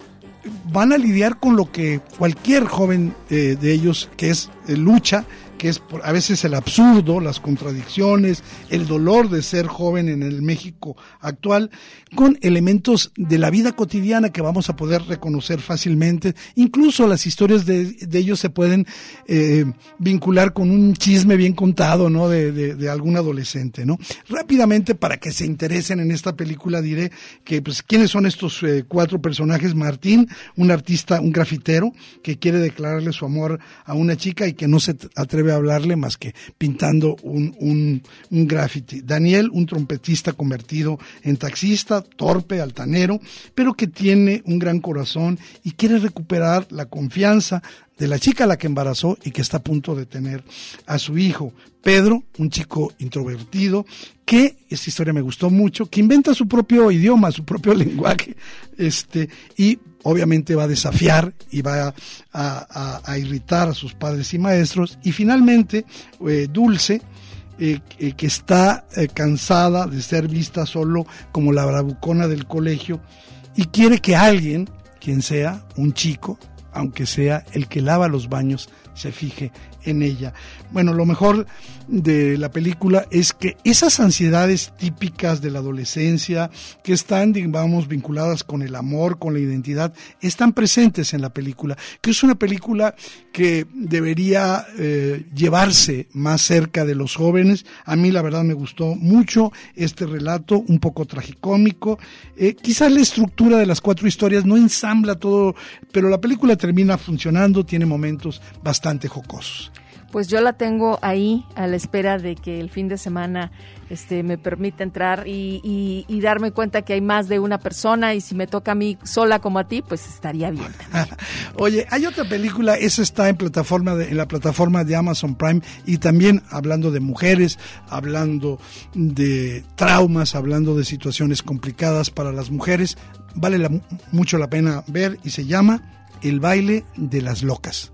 van a lidiar con lo que cualquier joven eh, de ellos, que es eh, lucha, que es a veces el absurdo, las contradicciones, el dolor de ser joven en el México actual, con elementos de la vida cotidiana que vamos a poder reconocer fácilmente. Incluso las historias de, ellos se pueden eh, vincular con un chisme bien contado, ¿no? De, de, algún adolescente, ¿no? Rápidamente, para que se interesen en esta película, diré que, pues, ¿quiénes son estos eh, cuatro personajes? Martín, un artista, un grafitero, que quiere declararle su amor a una chica y que no se atreve a hablarle más que pintando un, un, un graffiti. Daniel, un trompetista convertido en taxista, torpe, altanero, pero que tiene un gran corazón y quiere recuperar la confianza de la chica a la que embarazó y que está a punto de tener a su hijo. Pedro, un chico introvertido, que, esta historia me gustó mucho, que inventa su propio idioma, su propio lenguaje, este, y obviamente va a desafiar y va a, irritar a sus padres y maestros. Y finalmente, eh, Dulce, eh, eh, que está cansada de ser vista solo como la bravucona del colegio y quiere que alguien, quien sea, un chico, aunque sea el que lava los baños, se fije en ella. Bueno, lo mejor de la película es que esas ansiedades típicas de la adolescencia, que están, digamos, vinculadas con el amor, con la identidad, están presentes en la película, que es una película que debería eh, llevarse más cerca de los jóvenes. A mí la verdad me gustó mucho este relato, un poco tragicómico. Eh, quizás la estructura de las cuatro historias no ensambla todo, pero la película termina funcionando, tiene momentos bastante jocosos pues yo la tengo ahí a la espera de que el fin de semana este, me permita entrar y, darme cuenta que hay más de una persona y si me toca a mí sola como a ti, pues estaría bien. Oye, hay otra película, esa está en plataforma en la plataforma de Amazon Prime y también hablando de mujeres, hablando de traumas, hablando de situaciones complicadas para las mujeres, vale mucho la pena ver y se llama El baile de las locas.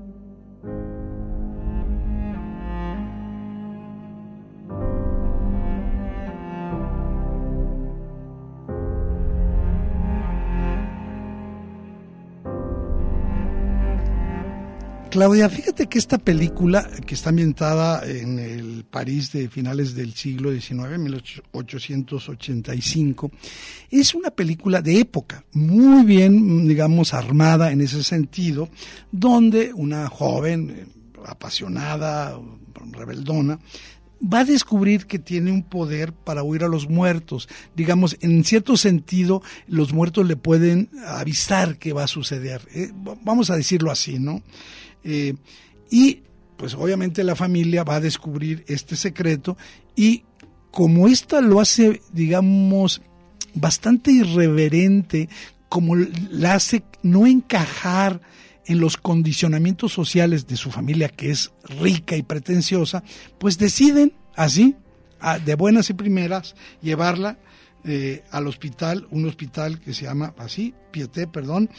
Claudia, fíjate que esta película, que está ambientada en el París de finales del siglo XIX, 1885, es una película de época, muy bien, digamos, armada en ese sentido, donde una joven eh, apasionada, rebeldona, va a descubrir que tiene un poder para huir a los muertos. Digamos, en cierto sentido, los muertos le pueden avisar que va a suceder. Eh, vamos a decirlo así, ¿no? Eh, y pues obviamente la familia va a descubrir este secreto y como esta lo hace, digamos, bastante irreverente, como la hace no encajar en los condicionamientos sociales de su familia, que es rica y pretenciosa, pues deciden así, de buenas y primeras, llevarla eh, al hospital, un hospital que se llama así, Pieté, perdón,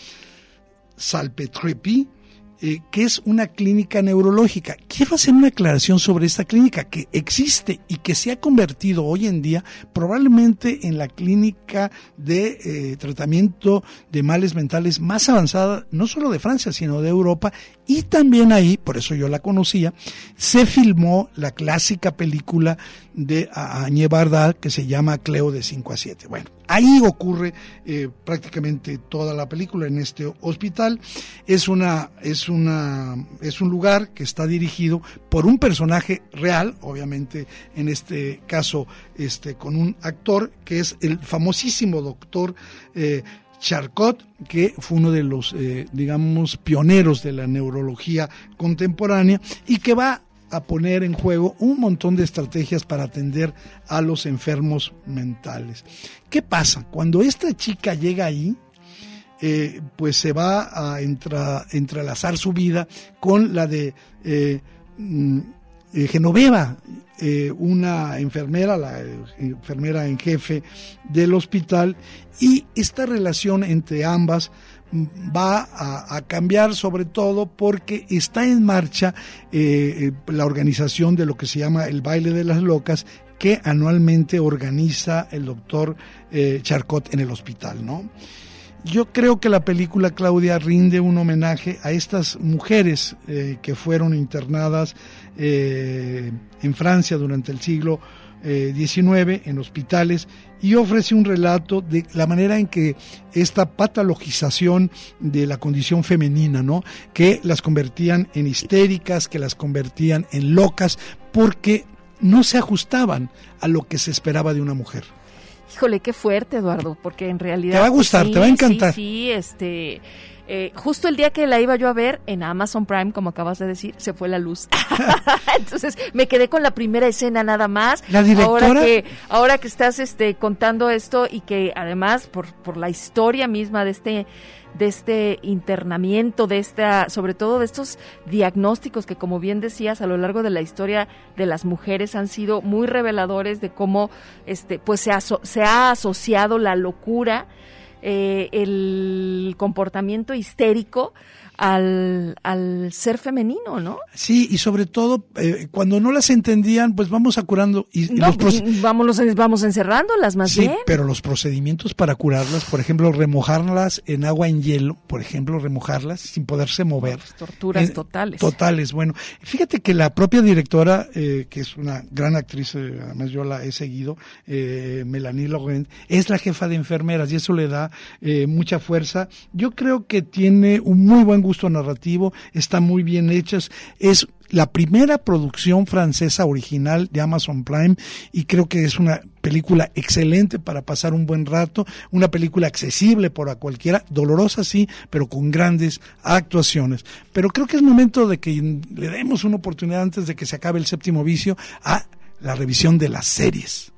Salpetrepi, eh, que es una clínica neurológica. Quiero hacer una aclaración sobre esta clínica que existe y que se ha convertido hoy en día probablemente en la clínica de eh, tratamiento de males mentales más avanzada, no solo de Francia, sino de Europa. Y también ahí, por eso yo la conocía, se filmó la clásica película de Añé Barda que se llama Cleo de 5 a 7. Bueno, ahí ocurre eh, prácticamente toda la película en este hospital. Es una, es una, es un lugar que está dirigido por un personaje real, obviamente en este caso, este, con un actor que es el famosísimo doctor eh, Charcot, que fue uno de los, eh, digamos, pioneros de la neurología contemporánea y que va a poner en juego un montón de estrategias para atender a los enfermos mentales. ¿Qué pasa? Cuando esta chica llega ahí, eh, pues se va a entrelazar su vida con la de eh, mm, eh, una enfermera, la enfermera en jefe del hospital, y esta relación entre ambas va a, cambiar sobre todo porque está en marcha eh, eh, la organización de lo que se llama el baile de las locas que anualmente organiza el doctor Charcot en el hospital, ¿no? Yo creo que la película Claudia rinde un homenaje a estas mujeres que fueron internadas en Francia durante el siglo XIX en hospitales y ofrece un relato de la manera en que esta patologización de la condición femenina, ¿no? Que las convertían en histéricas, que las convertían en locas, porque no se ajustaban a lo que se esperaba de una mujer. Híjole, qué fuerte, Eduardo, porque en realidad... Te va a gustar, te va a encantar. Sí, sí, este eh, justo el día que la iba yo a ver en Amazon Prime, como acabas de decir, se fue la luz. Entonces me quedé con la primera escena nada más. La directora. Ahora que, ahora que estás este, contando esto y que además por, por la historia misma de este de este internamiento, de esta, sobre todo de estos diagnósticos que, como bien decías, a lo largo de la historia de las mujeres han sido muy reveladores de cómo, este, pues se ha, se ha asociado la locura eh, el comportamiento histérico al, al ser femenino, ¿no? Sí, y sobre todo eh, cuando no las entendían, pues vamos a curando. Y, los vamos, vamos encerrándolas más sí, pero los procedimientos para curarlas, por ejemplo, remojarlas en agua en hielo, por ejemplo, remojarlas sin poderse mover. torturas eh, totales. Totales, bueno. Fíjate que la propia directora, eh, que es una gran actriz, además yo la he seguido, Melanie Laurent, es la jefa de enfermeras y eso le da mucha fuerza. Yo creo que tiene un muy buen gusto narrativo, está muy bien hechas, es la primera producción francesa original de Amazon Prime y creo que es una película excelente para pasar un buen rato, una película accesible por cualquiera, dolorosa sí, pero con grandes actuaciones. Pero creo que es momento de que le demos una oportunidad antes de que se acabe el séptimo vicio a la revisión de las series.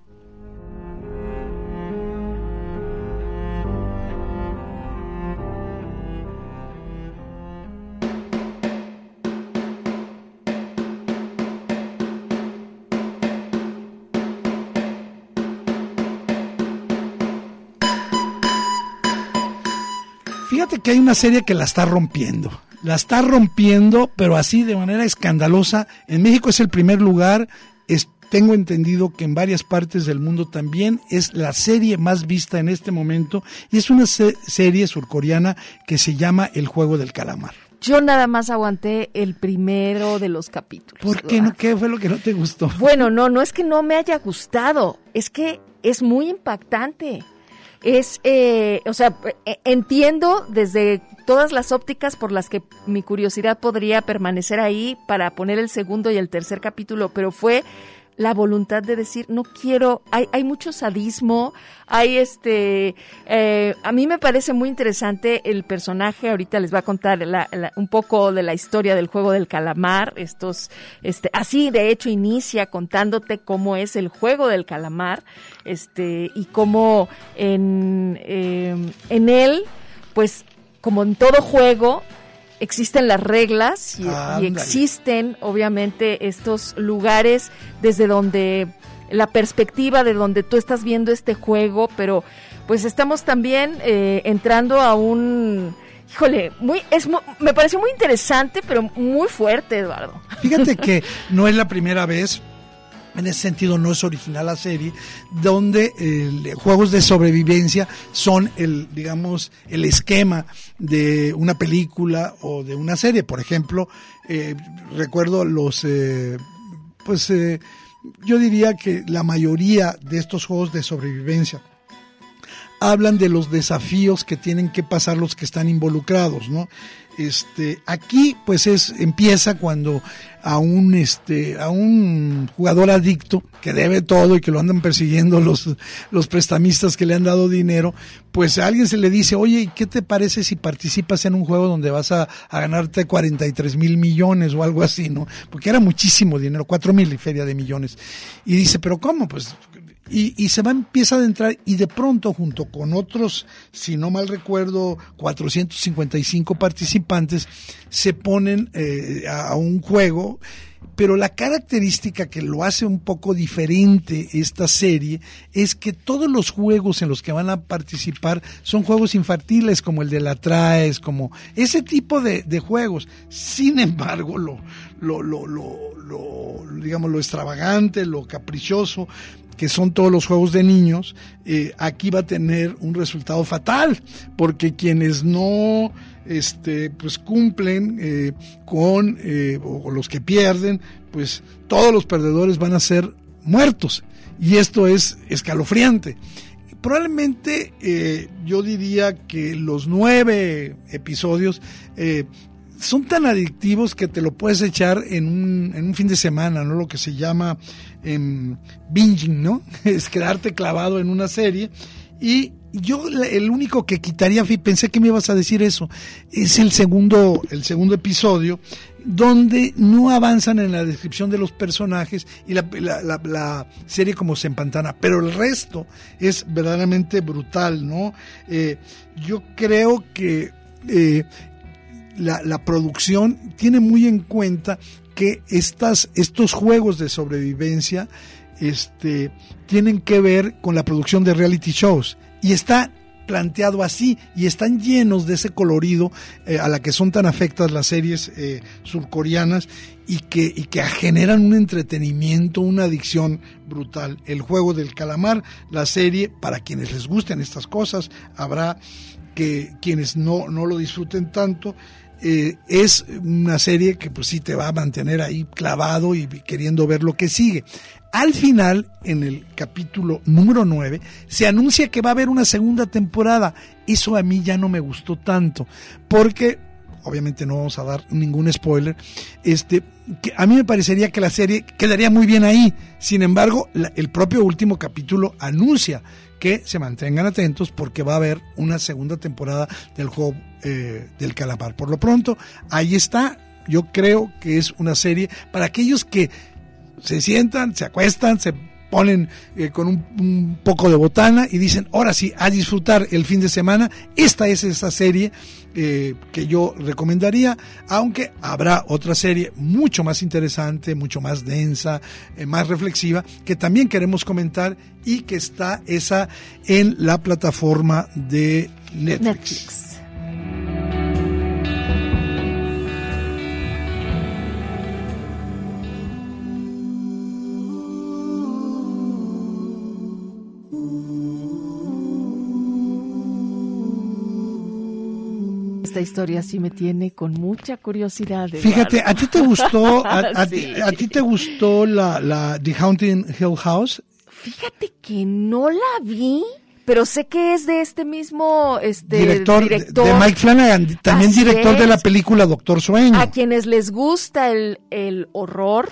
Que hay una serie que la está rompiendo. La está rompiendo, pero así de manera escandalosa. En México es el primer lugar. tengo entendido que en varias partes del mundo también es la serie más vista en este momento. Y es una serie surcoreana que se llama El Juego del Calamar. Yo nada más aguanté el primero de los capítulos. ¿Por qué no? ¿Qué fue lo que no te gustó? Bueno, no, no es que no me haya gustado, es que es muy impactante es, eh, o sea, eh, entiendo desde todas las ópticas por las que mi curiosidad podría permanecer ahí para poner el segundo y el tercer capítulo, pero fue la voluntad de decir no quiero hay, hay mucho sadismo hay este eh, a mí me parece muy interesante el personaje ahorita les va a contar un poco de la historia del juego del calamar estos este así de hecho inicia contándote cómo es el juego del calamar este y cómo en em, en él pues como en todo juego, existen las reglas y, existen obviamente estos lugares desde donde la perspectiva de donde tú estás viendo este juego, pero pues estamos también eh, entrando a un híjole, muy es me pareció muy interesante, pero muy fuerte, Eduardo. Fíjate que no es la primera vez, en ese sentido no es original la serie, donde eh, juegos de sobrevivencia son el, digamos, el esquema de una película o de una serie. Por ejemplo, eh, recuerdo los, eh, pues eh, yo diría que la mayoría de estos juegos de sobrevivencia hablan de los desafíos que tienen que pasar los que están involucrados, ¿no? Este, aquí pues es empieza cuando a un este a un jugador adicto que debe todo y que lo andan persiguiendo los los prestamistas que le han dado dinero, pues a alguien se le dice, "Oye, ¿y qué te parece si participas en un juego donde vas a, a ganarte 43 mil millones o algo así, no? Porque era muchísimo dinero, cuatro mil y feria de millones. Y dice, "¿Pero cómo? Pues y, y se va, empieza a adentrar y de pronto junto con otros, si no mal recuerdo, 455 participantes, se ponen eh, a, un juego, pero la característica que lo hace un poco diferente esta serie es que todos los juegos en los que van a participar son juegos infantiles como el de la Traes, como ese tipo de, de juegos. Sin embargo, lo, lo, lo, lo, lo, digamos, lo extravagante, lo caprichoso, que son todos los juegos de niños, eh, aquí va a tener un resultado fatal, porque quienes no este, pues cumplen eh, con, eh, o los que pierden, pues todos los perdedores van a ser muertos. Y esto es escalofriante. Probablemente yo diría que los nueve episodios eh, son tan adictivos que te lo puedes echar en un, en un fin de semana, ¿no? Lo que se llama em, binging, ¿no? Es quedarte clavado en una serie. Y yo el único que quitaría, pensé que me ibas a decir eso, es el segundo, el segundo episodio, donde no avanzan en la descripción de los personajes y la- la serie como se empantana, pero el resto es verdaderamente brutal, ¿no? Eh, yo creo que eh, la, la producción tiene muy en cuenta que estas, estos juegos de sobrevivencia este, tienen que ver con la producción de reality shows. Y está planteado así y están llenos de ese colorido eh, a la que son tan afectas las series eh, surcoreanas y que, y que generan un entretenimiento, una adicción brutal. El juego del calamar, la serie, para quienes les gusten estas cosas, habrá que quienes no, no lo disfruten tanto, eh, es una serie que pues sí te va a mantener ahí clavado y queriendo ver lo que sigue. Al final, en el capítulo número 9, se anuncia que va a haber una segunda temporada. Eso a mí ya no me gustó tanto, porque obviamente no vamos a dar ningún spoiler, este, a mí me parecería que la serie quedaría muy bien ahí. Sin embargo, el propio último capítulo anuncia que se mantengan atentos porque va a haber una segunda temporada del juego eh, del calamar. Por lo pronto, ahí está. Yo creo que es una serie para aquellos que se sientan, se acuestan, se ponen eh, con un, un poco de botana y dicen, ahora sí, a disfrutar el fin de semana. Esta es esa serie eh, que yo recomendaría, aunque habrá otra serie mucho más interesante, mucho más densa, eh, más reflexiva, que también queremos comentar y que está esa en la plataforma de Netflix. Netflix. Historia sí me tiene con mucha curiosidad. Fíjate. ¿a ti te gustó, a, a Sí. ti, a ti te gustó la, la The Haunting Hill House? Fíjate que no la vi, pero sé que es de este mismo este, director, de- director. de Mike Flanagan, también Así director de la película Doctor Sueño. A quienes les gusta el, el horror,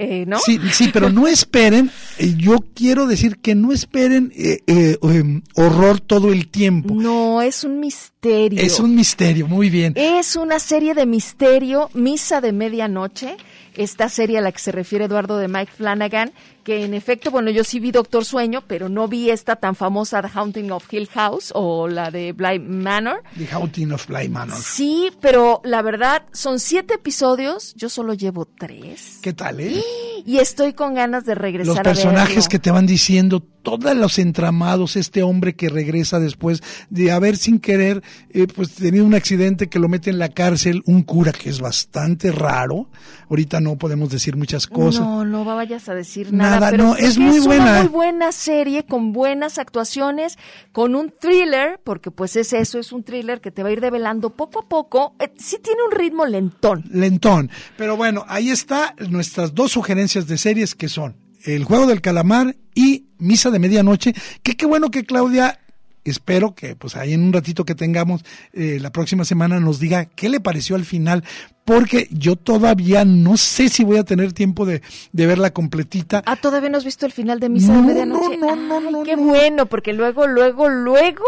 eh, ¿no? Sí, sí, pero no esperen, eh, yo quiero decir que no esperen eh, eh, em, horror todo el tiempo. No, es un misterio. Es un misterio, muy bien. Es una serie de misterio, Misa de Medianoche, esta serie a la que se refiere Eduardo de Mike Flanagan, que en efecto, bueno, yo sí vi Doctor Sueño, pero no vi esta tan famosa The Haunting of Hill House o la de Bly Manor. The Haunting of Bly Manor. Sí, pero la verdad, son siete episodios, yo solo llevo tres. ¿Qué tal, eh? Y estoy con ganas de regresar Los personajes que te van diciendo todos los entramados, este hombre que regresa después de haber sin querer eh, pues tenido un accidente que lo mete en la cárcel, un cura que es bastante raro. Ahorita no podemos decir muchas cosas. No, no vayas a decir nada. Nada, no, es muy es buena. Una muy buena serie con buenas actuaciones, con un thriller, porque pues es eso, es un thriller que te va a ir develando poco a poco. Eh, sí tiene un ritmo lentón. Lentón. Pero bueno, ahí está nuestras dos sugerencias de series que son El Juego del Calamar y Misa de Medianoche, que qué bueno que Claudia espero que pues ahí en un ratito que tengamos eh, la próxima semana nos diga qué le pareció al final, porque yo todavía no sé si voy a tener tiempo de, de verla completita. Ah, todavía no has visto el final de Misa de Medianoche. No, no, no, Ay, qué bueno, porque luego, luego, luego,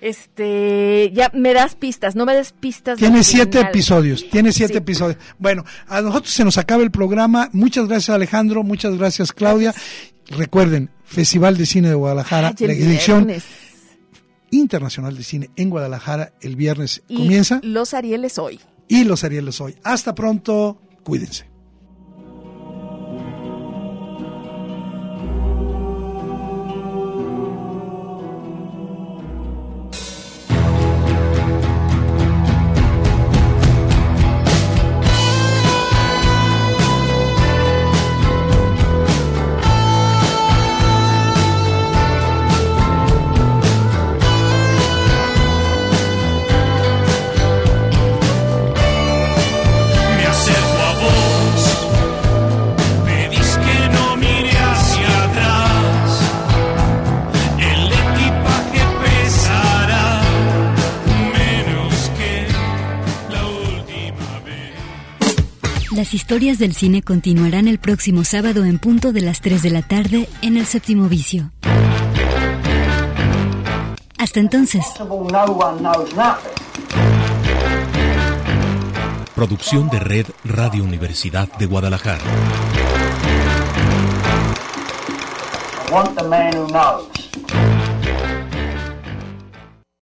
este, ya me das pistas, no me des pistas. Tiene siete final. episodios, tiene siete Sí. episodios. Bueno, a nosotros se nos acaba el programa. Muchas gracias Alejandro, muchas gracias Claudia. Recuerden, Festival de Cine de Guadalajara, Ay, la edición. Internacional de cine en Guadalajara el viernes Y comienza Los Arieles hoy. y los Arieles hoy. Hasta pronto, cuídense. Las historias del cine continuarán el próximo sábado en punto de las 3 de la tarde en el séptimo vicio. Hasta entonces. Producción de Red Radio Universidad de Guadalajara. I want the man who knows.